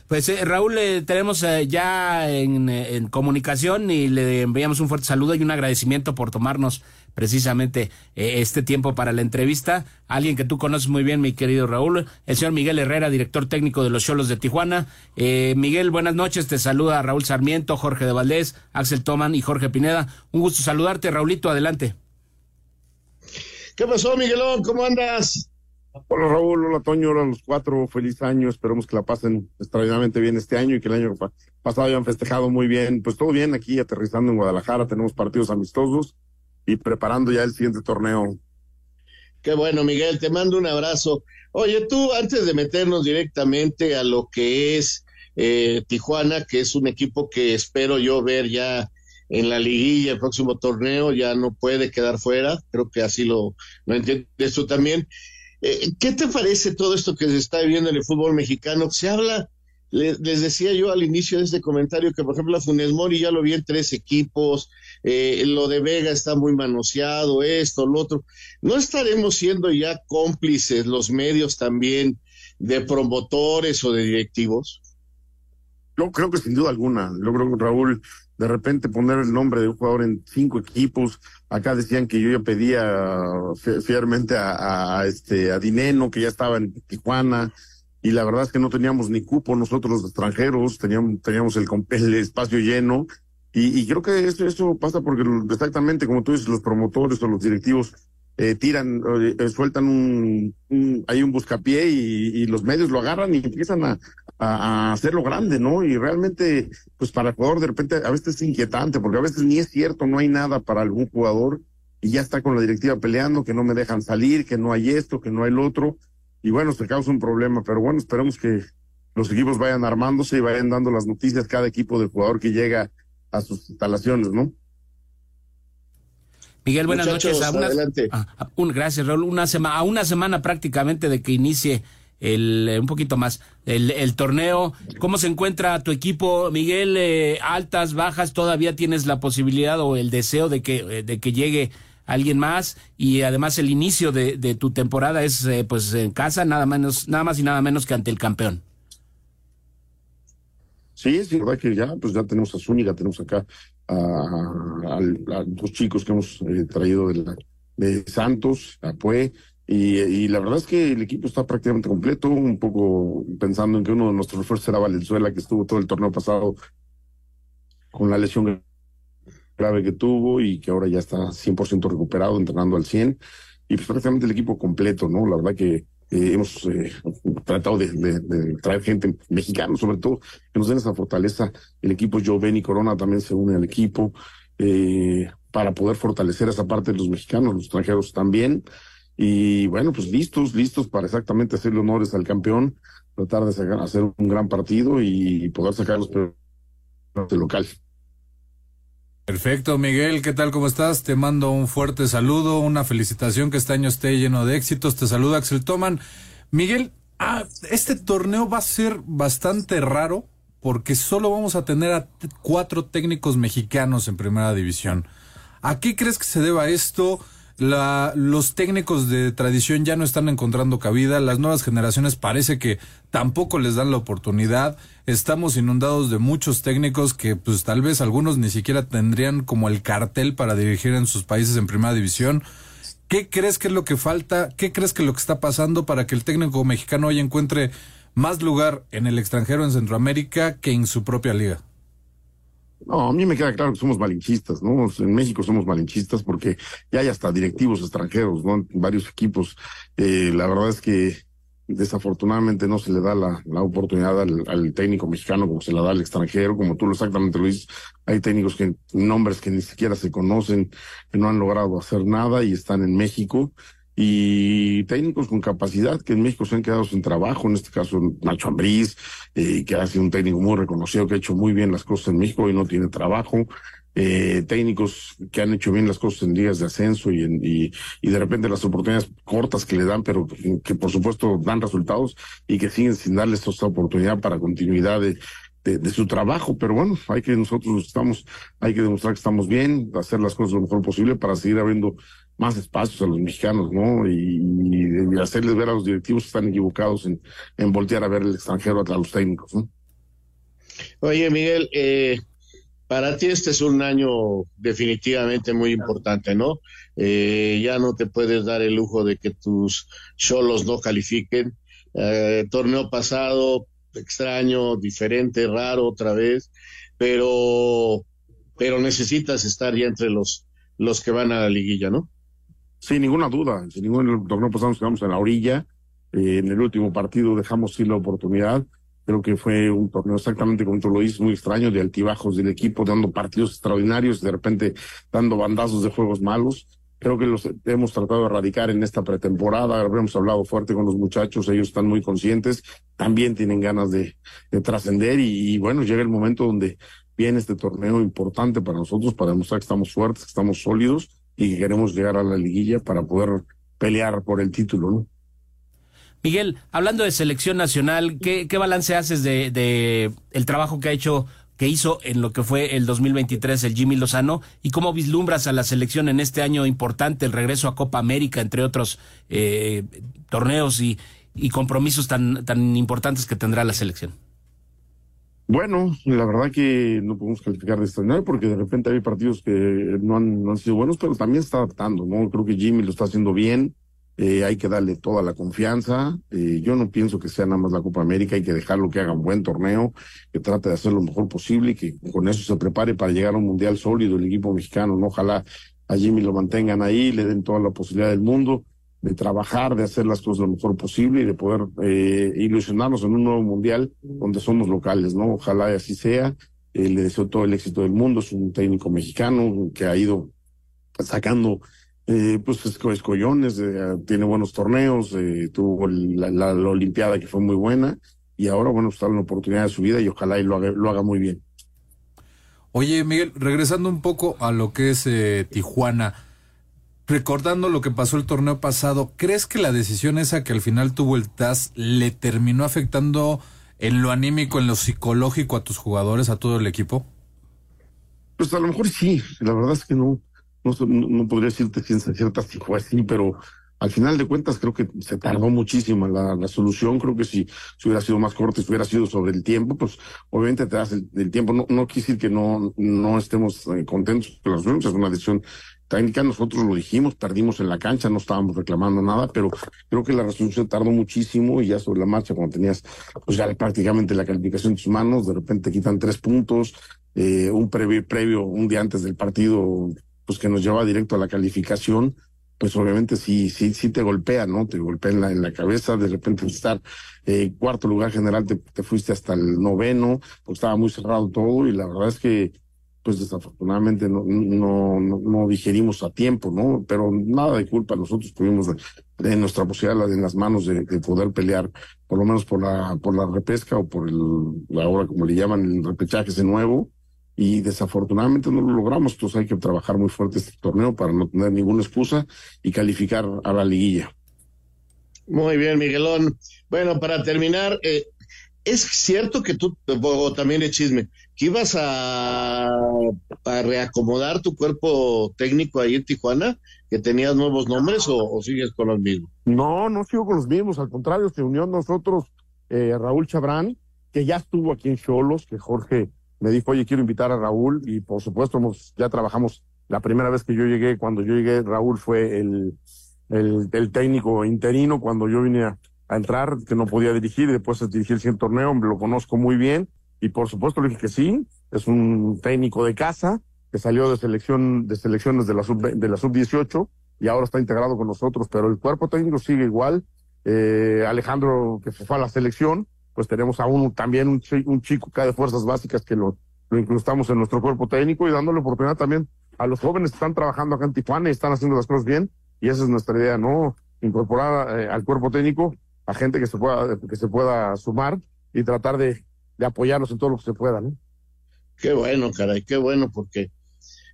Pues eh, Raúl, eh, tenemos eh, ya en, en, comunicación y le enviamos un fuerte saludo y un agradecimiento por tomarnos precisamente este tiempo para la entrevista. Alguien que tú conoces muy bien, mi querido Raúl, el señor Miguel Herrera, director técnico de los Cholos de Tijuana. Miguel, buenas noches, te saluda Raúl Sarmiento, Jorge de Valdés, Axel Toman y Jorge Pineda. Un gusto saludarte, Raulito, adelante. ¿Qué pasó, Miguelón? ¿Cómo andas? Hola Raúl, hola Toño, hola los cuatro, feliz año, esperemos que la pasen extraordinariamente bien este año y que el año pasado hayan festejado muy bien, pues todo bien aquí aterrizando en Guadalajara, tenemos partidos amistosos y preparando ya el siguiente torneo. Qué bueno, Miguel, te mando un abrazo. Oye, tú, antes de meternos directamente a lo que es eh, Tijuana, que es un equipo que espero yo ver ya en la liguilla, el próximo torneo, ya no puede quedar fuera, creo que así lo, lo entiendes tú también. Eh, ¿Qué te parece todo esto que se está viviendo en el fútbol mexicano? Se habla, les, decía yo al inicio de este comentario que, por ejemplo, a Funes Mori ya lo vi en tres equipos, eh, lo de Vega está muy manoseado, esto, lo otro. ¿No estaremos siendo ya cómplices los medios también de promotores o de directivos? Yo creo que sin duda alguna. Yo creo que Raúl, de repente poner el nombre de un jugador en cinco equipos, acá decían que yo ya pedía fielmente a, este a Dineno, que ya estaba en Tijuana, y la verdad es que no teníamos ni cupo nosotros los extranjeros, teníamos, teníamos el, el espacio lleno, y, creo que eso, eso pasa porque exactamente como tú dices, los promotores o los directivos eh, tiran, eh, sueltan un, hay un buscapié y, y, los medios lo agarran y empiezan a, a, hacerlo grande, ¿no? Y realmente, pues para el jugador de repente a veces es inquietante, porque a veces ni es cierto, no hay nada para algún jugador y ya está con la directiva peleando, que no me dejan salir, que no hay esto, que no hay lo otro, y bueno, se causa un problema, pero bueno, esperemos que los equipos vayan armándose y vayan dando las noticias cada equipo de jugador que llega a sus instalaciones, ¿no? Miguel, buenas noches. un, gracias, Raúl. Una semana, a una semana prácticamente de que inicie el, eh, un poquito más, el, el, torneo. ¿Cómo se encuentra tu equipo, Miguel? Eh, altas, bajas, todavía tienes la posibilidad o el deseo de que, eh, de que llegue alguien más y además el inicio de, tu temporada es pues en casa, nada menos, nada más y nada menos que ante el campeón. Sí, sí, verdad que ya, pues ya tenemos a Zúñiga, tenemos acá a, dos chicos que hemos traído de, de Santos, a Pue, y, la verdad es que el equipo está prácticamente completo, un poco pensando en que uno de nuestros refuerzos era Valenzuela, que estuvo todo el torneo pasado con la lesión grave que tuvo y que ahora ya está 100% recuperado, entrenando al 100, y pues prácticamente el equipo completo, ¿no? La verdad que eh, hemos eh, tratado de, traer gente mexicana, sobre todo, que nos den esa fortaleza. El equipo Joven y Corona también se une al equipo eh, para poder fortalecer esa parte de los mexicanos, los extranjeros también. Y bueno, pues listos, listos para exactamente hacerle honores al campeón, tratar de hacer un gran partido y poder sacar los del local. Perfecto, Miguel, ¿qué tal? ¿Cómo estás? Te mando un fuerte saludo, una felicitación que este año esté lleno de éxitos. Te saluda Axel Toman. Miguel, ah, este torneo va a ser bastante raro porque solo vamos a tener a cuatro técnicos mexicanos en primera división. ¿A qué crees que se deba esto? La, los técnicos de tradición ya no están encontrando cabida, las nuevas generaciones parece que tampoco les dan la oportunidad, estamos inundados de muchos técnicos que pues tal vez algunos ni siquiera tendrían como el cartel para dirigir en sus países en primera división. ¿Qué crees que es lo que falta? ¿Qué crees que es lo que está pasando para que el técnico mexicano hoy encuentre más lugar en el extranjero en Centroamérica que en su propia liga? No, a mí me queda claro que somos malinchistas, ¿no? En México somos malinchistas porque ya hay hasta directivos extranjeros, ¿no? varios equipos. Eh, la verdad es que desafortunadamente no se le da la, la oportunidad al, técnico mexicano como se la da al extranjero, como tú exactamente lo dices. Hay técnicos que, nombres que ni siquiera se conocen, que no han logrado hacer nada y están en México. Y técnicos con capacidad que en México se han quedado sin trabajo, en este caso Nacho Ambriz, eh, que ha sido un técnico muy reconocido, que ha hecho muy bien las cosas en México y no tiene trabajo, eh, técnicos que han hecho bien las cosas en días de ascenso y, y, de repente las oportunidades cortas que le dan, pero que por supuesto dan resultados y que siguen sin darles esta oportunidad para continuidad de, de, su trabajo, pero bueno, hay que nosotros estamos, hay que demostrar que estamos bien, hacer las cosas lo mejor posible para seguir abriendo más espacios a los mexicanos, ¿no? Y, hacerles ver a los directivos que están equivocados en, en voltear a ver el extranjero a los técnicos, ¿no? Oye, Miguel, eh, para ti este es un año definitivamente muy importante, ¿no? Eh, ya no te puedes dar el lujo de que tus solos no califiquen. Eh, torneo pasado, extraño, diferente, raro otra vez, pero, pero necesitas estar ya entre los, los que van a la liguilla, ¿no? Sin ninguna duda, sin ningún torneo pasado quedamos en la orilla. Eh, en el último partido dejamos sin la oportunidad. Creo que fue un torneo exactamente como tú lo dices, muy extraño, de altibajos del equipo, dando partidos extraordinarios, de repente dando bandazos de juegos malos. Creo que los hemos tratado de erradicar en esta pretemporada. Habremos hablado fuerte con los muchachos, ellos están muy conscientes, también tienen ganas de, de trascender y, y bueno, llega el momento donde viene este torneo importante para nosotros, para demostrar que estamos fuertes, que estamos sólidos y que queremos llegar a la liguilla para poder pelear por el título, ¿no? Miguel, hablando de selección nacional, ¿qué, qué balance haces de, de, el trabajo que ha hecho, que hizo en lo que fue el 2023 el Jimmy Lozano y cómo vislumbras a la selección en este año importante, el regreso a Copa América, entre otros eh, torneos y, y compromisos tan, tan importantes que tendrá la selección? Bueno, la verdad que no podemos calificar de extraordinario porque de repente hay partidos que no han, sido buenos, pero también está adaptando, ¿no? Creo que Jimmy lo está haciendo bien, eh, hay que darle toda la confianza. Eh, yo no pienso que sea nada más la Copa América, hay que dejarlo que haga un buen torneo, que trate de hacer lo mejor posible y que con eso se prepare para llegar a un mundial sólido el equipo mexicano, ¿no? Ojalá a Jimmy lo mantengan ahí, le den toda la posibilidad del mundo de trabajar, de hacer las cosas lo mejor posible y de poder eh, ilusionarnos en un nuevo mundial donde somos locales, ¿no? Ojalá así sea. Eh, le deseo todo el éxito del mundo. Es un técnico mexicano que ha ido sacando eh, pues escollones, eh, tiene buenos torneos, eh, tuvo la, Olimpiada que fue muy buena y ahora, bueno, está en la oportunidad de su vida y ojalá y lo haga, lo haga muy bien. Oye, Miguel, regresando un poco a lo que es eh, Tijuana, recordando lo que pasó el torneo pasado, ¿crees que la decisión esa que al final tuvo el TAS le terminó afectando en lo anímico, en lo psicológico a tus jugadores, a todo el equipo? Pues a lo mejor sí, la verdad es que no, no, podría decirte ciencia cierta si fue así, pero al final de cuentas creo que se tardó muchísimo la, solución, creo que si, hubiera sido más corto, si hubiera sido sobre el tiempo, pues obviamente te das el, tiempo, no, no decir que no, no estemos eh, contentos con la solución, es una decisión técnica, nosotros lo dijimos, perdimos en la cancha, no estábamos reclamando nada, pero creo que la resolución tardó muchísimo y ya sobre la marcha, cuando tenías pues ya prácticamente la calificación en tus manos, de repente quitan tres puntos, eh, un previo, previo, un día antes del partido, pues que nos lleva directo a la calificación, pues obviamente sí, sí, sí te golpea, ¿no? Te golpea en la, en la cabeza, de repente estar eh, cuarto lugar general te, te fuiste hasta el noveno, pues estaba muy cerrado todo y la verdad es que pues desafortunadamente no, no, no, digerimos a tiempo, ¿no? Pero nada de culpa, nosotros tuvimos de, de nuestra posibilidad en las manos de, de, poder pelear, por lo menos por la, por la repesca o por el, ahora como le llaman, el repechaje ese nuevo, y desafortunadamente no lo logramos, entonces hay que trabajar muy fuerte este torneo para no tener ninguna excusa y calificar a la liguilla. Muy bien, Miguelón. Bueno, para terminar, eh, es cierto que tú, también es chisme, que ibas a, reacomodar tu cuerpo técnico ahí en Tijuana, que tenías nuevos nombres o, sigues con los mismos? No, no sigo con los mismos, al contrario, se unió a nosotros eh, Raúl Chabrán, que ya estuvo aquí en Cholos, que Jorge me dijo, oye, quiero invitar a Raúl, y por supuesto hemos, ya trabajamos, la primera vez que yo llegué, cuando yo llegué, Raúl fue el, técnico interino, cuando yo vine a, entrar, que no podía dirigir, y después de dirigir el siguiente torneo, lo conozco muy bien, y por supuesto le dije que sí, es un técnico de casa, que salió de selección, de selecciones de la sub, de la sub 18, y ahora está integrado con nosotros, pero el cuerpo técnico sigue igual, eh, Alejandro, que se fue a la selección, pues tenemos aún también un, un chico acá de fuerzas básicas que lo, lo incrustamos en nuestro cuerpo técnico y dándole oportunidad también a los jóvenes que están trabajando acá en Tijuana y están haciendo las cosas bien, y esa es nuestra idea, ¿no? incorporar eh, al cuerpo técnico a gente que se pueda, que se pueda sumar y tratar de, de apoyarlos en todo lo que se pueda, ¿no? Qué bueno, caray, qué bueno, porque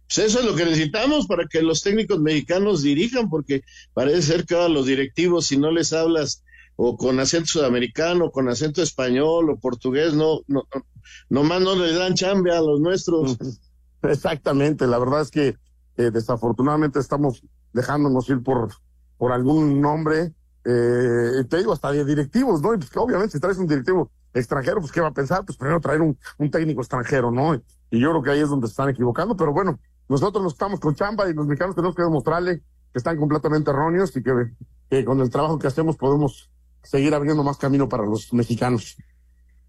pues eso es lo que necesitamos para que los técnicos mexicanos dirijan, porque parece ser que a los directivos, si no les hablas o con acento sudamericano, con acento español o portugués, no, no, nomás no les dan chambe a los nuestros. Exactamente, la verdad es que eh, desafortunadamente estamos dejándonos ir por, por algún nombre, eh, te digo, hasta de directivos, ¿no? Y pues que obviamente si traes un directivo extranjero, pues ¿qué va a pensar? Pues primero traer un, un técnico extranjero, ¿no? Y yo creo que ahí es donde se están equivocando, pero bueno, nosotros nos estamos con chamba y los mexicanos tenemos que demostrarle que están completamente erróneos y que, que con el trabajo que hacemos podemos seguir abriendo más camino para los mexicanos.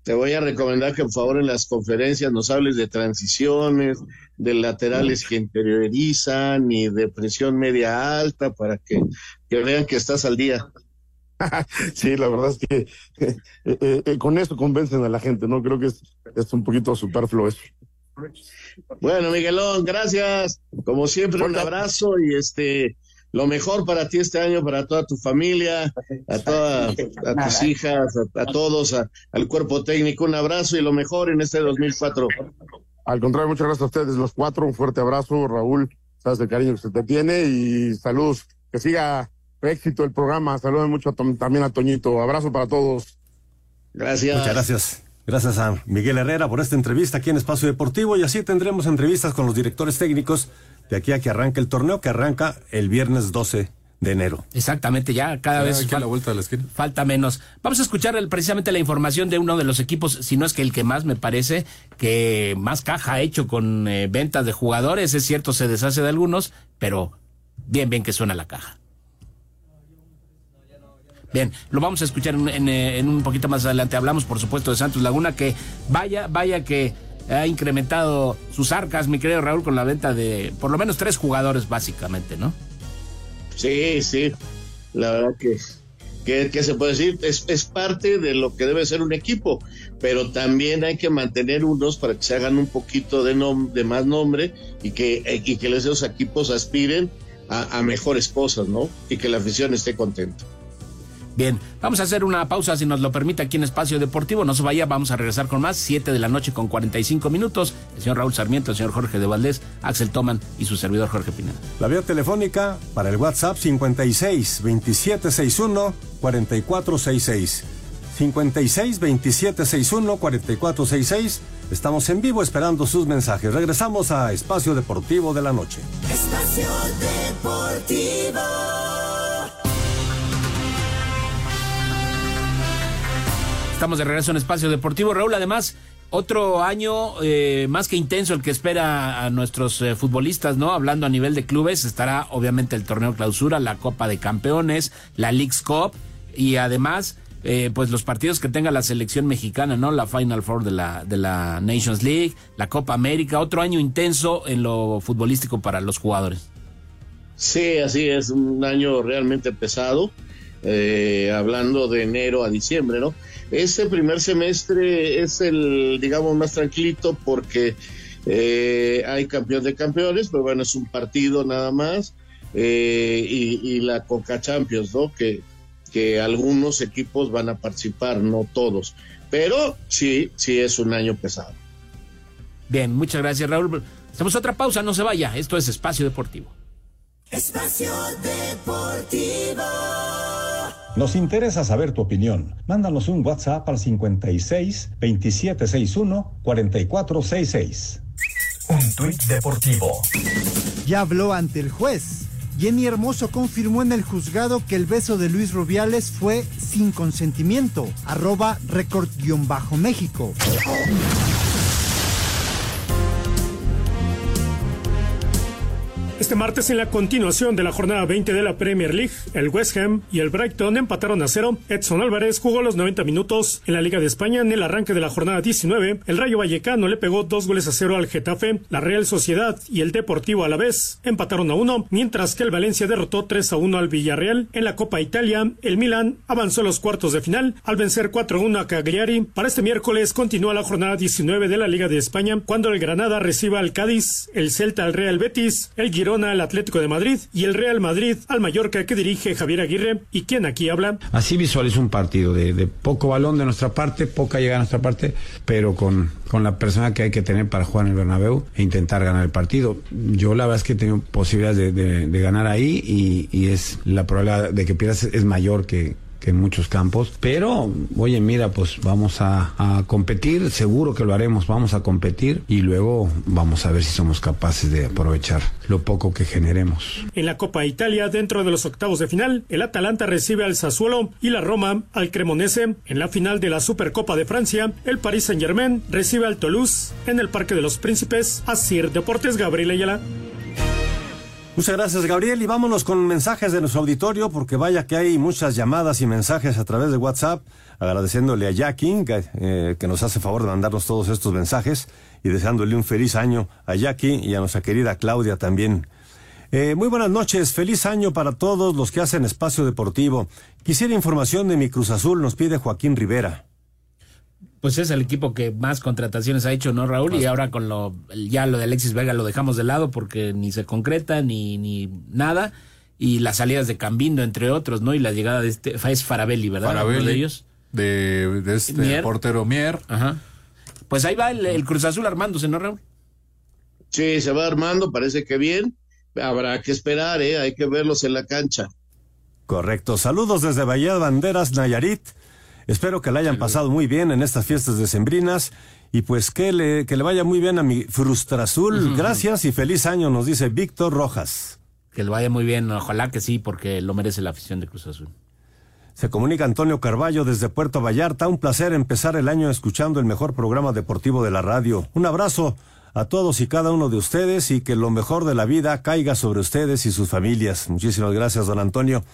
Te voy a recomendar que por favor en las conferencias nos hables de transiciones, de laterales que interiorizan y de presión media alta para que, que vean que estás al día. [LAUGHS] sí, la verdad es que eh, eh, eh, con esto convencen a la gente, ¿no? Creo que es, es un poquito superfluo eso. Bueno, Miguelón, gracias. Como siempre, un abrazo y este lo mejor para ti este año, para toda tu familia, a todas a tus hijas, a, a todos, a, al cuerpo técnico, un abrazo y lo mejor en este 2004. Al contrario, muchas gracias a ustedes los cuatro, un fuerte abrazo, Raúl, sabes el cariño que se te tiene y saludos, que siga éxito el programa, saludos mucho a, también a Toñito, abrazo para todos. Gracias. Muchas gracias. Gracias a Miguel Herrera por esta entrevista aquí en Espacio Deportivo y así tendremos entrevistas con los directores técnicos de aquí a que arranque el torneo que arranca el viernes 12 de enero. Exactamente, ya cada Ya, vez aquí a fal- la vuelta de la esquina. falta menos. Vamos a escuchar el- precisamente la información de uno de los equipos, si no es que el que más me parece, que más caja ha hecho con eh, ventas de jugadores. Es cierto, se deshace de algunos, pero bien, bien que suena la caja. Bien, lo vamos a escuchar en, en, eh, en un poquito más adelante. Hablamos, por supuesto, de Santos Laguna, que vaya, vaya que ha incrementado sus arcas, mi querido Raúl, con la venta de por lo menos tres jugadores, básicamente, ¿no? Sí, sí, la verdad que, que, se puede decir, es, es parte de lo que debe ser un equipo, pero también hay que mantener unos para que se hagan un poquito de, nom- de más nombre y que, y que esos equipos aspiren a mejores cosas, ¿no? Y que la afición esté contenta. Bien, vamos a hacer una pausa si nos lo permite aquí en Espacio Deportivo. No se vaya, vamos a regresar con más. 7 de la noche con 45 minutos. El señor Raúl Sarmiento, el señor Jorge de Valdés, Axel Toman y su servidor Jorge Pineda. La vía telefónica para el WhatsApp 56 2761 4466. 56 2761 4466. Estamos en vivo esperando sus mensajes. Regresamos a Espacio Deportivo de la Noche. Espacio Deportivo. Estamos de regreso en Espacio Deportivo. Raúl, además, otro año eh, más que intenso el que espera a nuestros eh, futbolistas, ¿no? Hablando a nivel de clubes, estará obviamente el torneo clausura, la Copa de Campeones, la League's Cup y además, eh, pues los partidos que tenga la selección mexicana, ¿no? La Final Four de la, de la Nations League, la Copa América, otro año intenso en lo futbolístico para los jugadores. Sí, así es, un año realmente pesado, eh, hablando de enero a diciembre, ¿no? Este primer semestre es el, digamos, más tranquilito porque eh, hay campeón de campeones, pero bueno, es un partido nada más, eh, y, y la Coca Champions, ¿no? Que, que algunos equipos van a participar, no todos, pero sí, sí es un año pesado. Bien, muchas gracias, Raúl. Hacemos otra pausa, no se vaya. Esto es Espacio Deportivo. Espacio Deportivo. Nos interesa saber tu opinión. Mándanos un WhatsApp al 56 2761 4466. Un tuit deportivo. Ya habló ante el juez. Jenny Hermoso confirmó en el juzgado que el beso de Luis Rubiales fue sin consentimiento. Arroba récord-méxico. Este martes, en la continuación de la jornada 20 de la Premier League, el West Ham y el Brighton empataron a cero. Edson Álvarez jugó los 90 minutos. En la Liga de España, en el arranque de la jornada 19, el Rayo Vallecano le pegó dos goles a cero al Getafe. La Real Sociedad y el Deportivo a la vez empataron a uno, mientras que el Valencia derrotó 3 a 1 al Villarreal. En la Copa Italia, el Milan avanzó a los cuartos de final al vencer 4 a 1 a Cagliari. Para este miércoles continúa la jornada 19 de la Liga de España, cuando el Granada reciba al Cádiz, el Celta al Real Betis, el Girona Barcelona al Atlético de Madrid y el Real Madrid al Mallorca que dirige Javier Aguirre. ¿Y quién aquí habla? Así visualizo un partido de, de poco balón de nuestra parte, poca llegada a nuestra parte, pero con, con la persona que hay que tener para jugar en el Bernabéu e intentar ganar el partido. Yo la verdad es que he tenido posibilidades de, de- de ganar ahí y, y es la probabilidad de que pierdas es mayor que, en muchos campos. Pero, oye, mira, pues vamos a, a competir, seguro que lo haremos, vamos a competir y luego vamos a ver si somos capaces de aprovechar lo poco que generemos. En la Copa Italia, dentro de los octavos de final, el Atalanta recibe al Sassuolo y la Roma al Cremonese. En la final de la Supercopa de Francia, el Paris Saint-Germain recibe al Toulouse en el Parque de los Príncipes. Asir Deportes, Gabriel Ayala. Muchas gracias, Gabriel. Y vámonos con mensajes de nuestro auditorio, porque vaya que hay muchas llamadas y mensajes a través de WhatsApp, agradeciéndole a Jackie, que, eh, nos hace favor de mandarnos todos estos mensajes, y deseándole un feliz año a Jackie y a nuestra querida Claudia también. Eh, muy buenas noches, feliz año para todos los que hacen espacio deportivo. Quisiera información de mi Cruz Azul, nos pide Joaquín Rivera. Pues es el equipo que más contrataciones ha hecho, ¿no, Raúl? Y ahora con lo, ya lo de Alexis Vega lo dejamos de lado porque ni se concreta ni, ni nada. Y las salidas de Cambindo, entre otros, ¿no? Y la llegada de este, es Farabelli, ¿verdad? Farabelli, Uno de ellos. De, de este Mier. portero Mier. Ajá. Pues ahí va el, el Cruz Azul armándose, ¿no, Raúl? Sí, se va armando, parece que bien. Habrá que esperar, ¿eh? Hay que verlos en la cancha. Correcto. Saludos desde Bahía de Banderas, Nayarit. Espero que la hayan pasado muy bien en estas fiestas decembrinas y pues que le, que le vaya muy bien a mi Frustrazul. Gracias y feliz año, nos dice Víctor Rojas. Que le vaya muy bien, ojalá que sí, porque lo merece la afición de Cruz Azul. Se comunica Antonio Carballo desde Puerto Vallarta. Un placer empezar el año escuchando el mejor programa deportivo de la radio. Un abrazo a todos y cada uno de ustedes y que lo mejor de la vida caiga sobre ustedes y sus familias. Muchísimas gracias, don Antonio.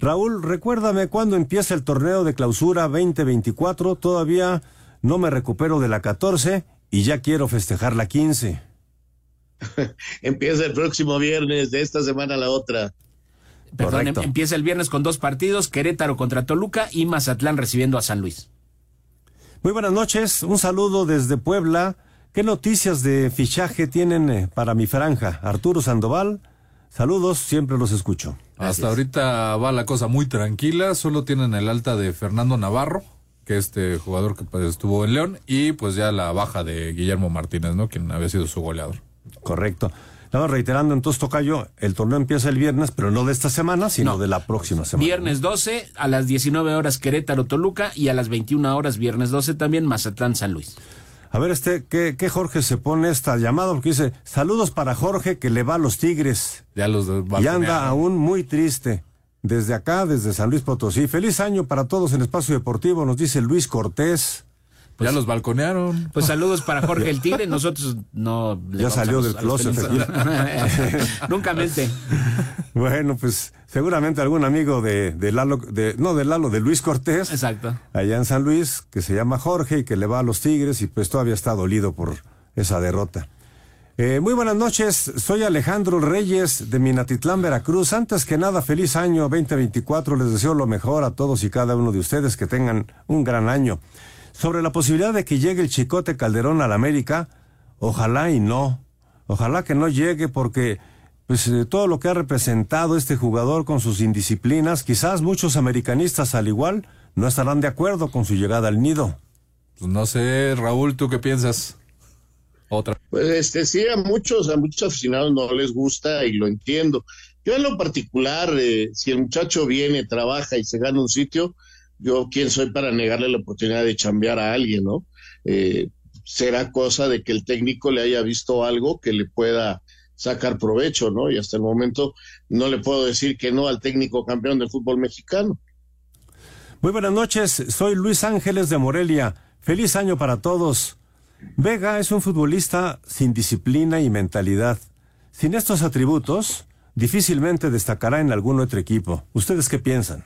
Raúl, recuérdame cuándo empieza el torneo de clausura 2024. Todavía no me recupero de la 14 y ya quiero festejar la 15. [LAUGHS] Empieza el próximo viernes, de esta semana a la otra. Perdón, Correcto. em- empieza el viernes con dos partidos, Querétaro contra Toluca y Mazatlán recibiendo a San Luis. Muy buenas noches, un saludo desde Puebla. ¿Qué noticias de fichaje tienen eh, para mi franja? Arturo Sandoval, saludos, siempre los escucho. Hasta ahorita va la cosa muy tranquila, solo tienen el alta de Fernando Navarro, que este jugador que pues, estuvo en León, y pues ya la baja de Guillermo Martínez, ¿no? Quien había sido su goleador. Correcto. Nada más reiterando, entonces Tocayo, el torneo empieza el viernes, pero no de esta semana, sino de la próxima semana. Viernes 12 a las 19 horas Querétaro Toluca y a las 21 horas viernes 12 también Mazatlán San Luis. A ver, este, ¿qué, qué Jorge se pone esta llamada? Porque dice, saludos para Jorge que le va a los Tigres. Ya los Y anda aún muy triste. Desde acá, desde San Luis Potosí. Feliz año para todos en Espacio Deportivo, nos dice Luis Cortés. Ya los balconearon. Pues saludos para Jorge el Tigre, nosotros no... le Ya salió los- del closet. [LAUGHS] Nunca mente. Bueno, pues seguramente algún amigo de, de Lalo, de, no de Lalo, de Luis Cortés. Exacto. Allá en San Luis, que se llama Jorge y que le va a los Tigres y pues todavía está dolido por esa derrota. Eh, muy buenas noches, soy Alejandro Reyes de Minatitlán, Veracruz. Antes que nada, feliz año 2024. Les deseo lo mejor a todos y cada uno de ustedes, que tengan un gran año. Sobre la posibilidad de que llegue el Chicote Calderón a la América, ojalá y no. Ojalá que no llegue porque pues eh, todo lo que ha representado este jugador con sus indisciplinas, quizás muchos americanistas al igual no estarán de acuerdo con su llegada al nido. Pues no sé, Raúl, ¿tú qué piensas? Otra. Pues este sí, a muchos, a muchos aficionados no les gusta y lo entiendo. Yo en lo particular, eh, si el muchacho viene, trabaja y se gana un sitio, yo quién soy para negarle la oportunidad de chambear a alguien, ¿no? Eh, será cosa de que el técnico le haya visto algo que le pueda sacar provecho, ¿no? Y hasta el momento no le puedo decir que no al técnico campeón del fútbol mexicano. Muy buenas noches, soy Luis Ángeles de Morelia. Feliz año para todos. Vega es un futbolista sin disciplina y mentalidad. Sin estos atributos, difícilmente destacará en algún otro equipo. ¿Ustedes qué piensan?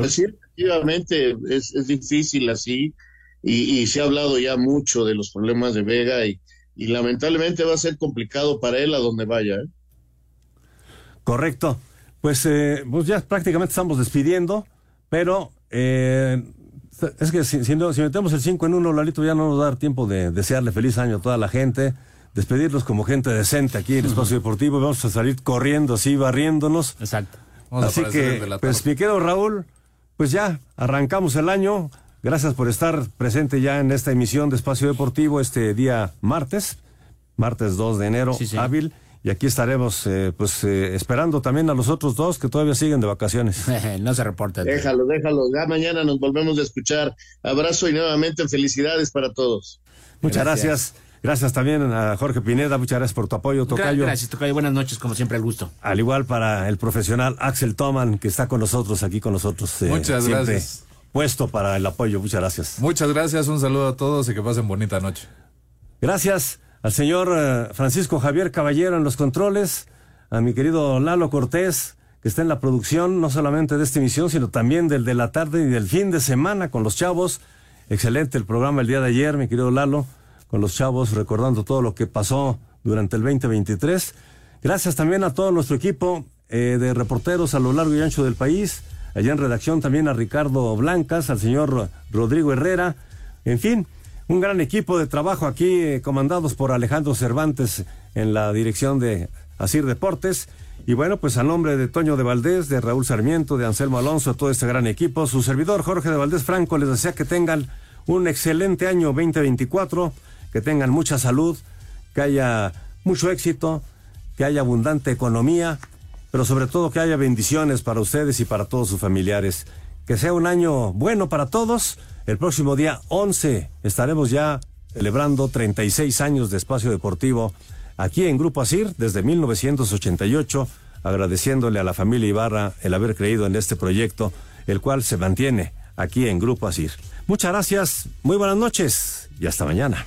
Pues sí, efectivamente, es, es difícil así y, y se ha hablado ya mucho de los problemas de Vega y, y lamentablemente va a ser complicado para él a donde vaya. ¿eh? Correcto. Pues, eh, pues ya prácticamente estamos despidiendo, pero eh, es que si, si no- si metemos el 5 en 1, Lalito, ya no nos va a dar tiempo de desearle feliz año a toda la gente, despedirnos como gente decente aquí en el [LAUGHS] Espacio Deportivo y vamos a salir corriendo así, barriéndonos. Exacto. Vamos así que, pues mi querido Raúl, pues ya arrancamos el año. Gracias por estar presente ya en esta emisión de Espacio Deportivo este día martes, martes 2 de enero, Sí, sí. hábil. Y aquí estaremos eh, pues eh, esperando también a los otros dos que todavía siguen de vacaciones. [LAUGHS] no se reporta. Déjalo, déjalo. Ya mañana nos volvemos a escuchar. Abrazo y nuevamente felicidades para todos. Muchas Gracias. gracias. Gracias también a Jorge Pineda, muchas gracias por tu apoyo, Tocayo. Gracias, Tocayo. Buenas noches, como siempre, el gusto. Al igual para el profesional Axel Toman, que está con nosotros, aquí con nosotros. eh, Muchas siempre gracias. Puesto para el apoyo, muchas gracias. Muchas gracias, un saludo a todos y que pasen bonita noche. Gracias al señor eh, Francisco Javier Caballero en los controles, a mi querido Lalo Cortés, que está en la producción, no solamente de esta emisión, sino también del de la tarde y del fin de semana con los chavos. Excelente el programa el día de ayer, mi querido Lalo, con los chavos, recordando todo lo que pasó durante el 2023. Gracias también a todo nuestro equipo eh, de reporteros a lo largo y ancho del país. Allá en redacción también a Ricardo Blancas, al señor Rodrigo Herrera. En fin, un gran equipo de trabajo aquí, eh, comandados por Alejandro Cervantes en la dirección de Asir Deportes. Y bueno, pues a nombre de Toño de Valdés, de Raúl Sarmiento, de Anselmo Alonso, todo este gran equipo, su servidor Jorge de Valdés Franco les desea que tengan un excelente año 2024, que tengan mucha salud, que haya mucho éxito, que haya abundante economía, pero sobre todo que haya bendiciones para ustedes y para todos sus familiares. Que sea un año bueno para todos. El próximo día 11 estaremos ya celebrando 36 años de espacio deportivo aquí en Grupo Asir desde 1988, agradeciéndole a la familia Ibarra el haber creído en este proyecto, el cual se mantiene aquí en Grupo Asir. Muchas gracias, muy buenas noches y hasta mañana.